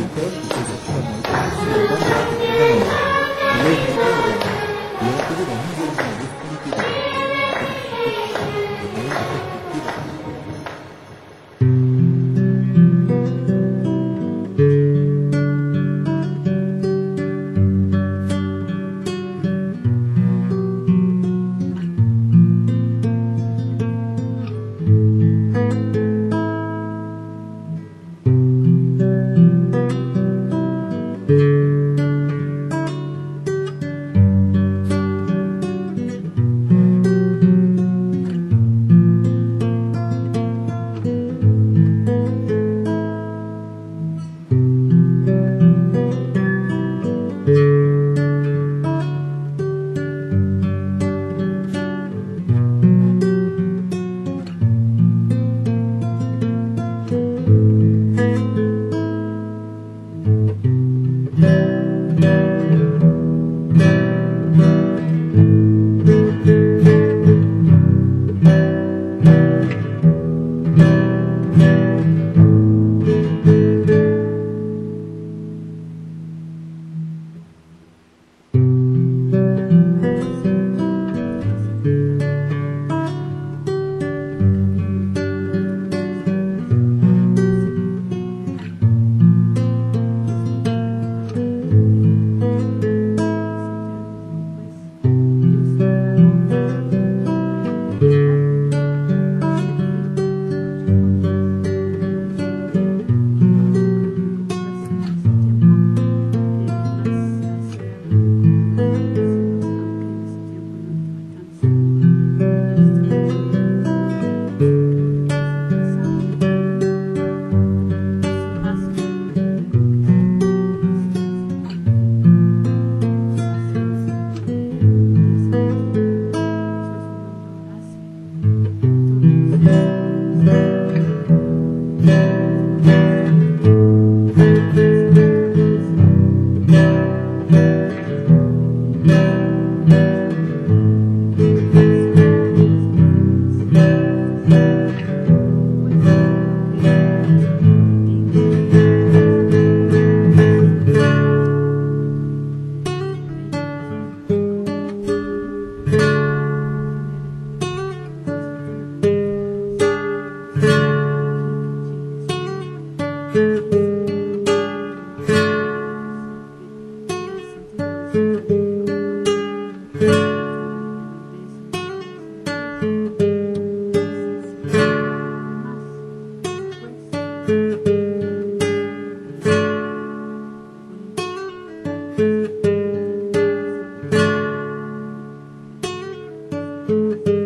Então, thank you.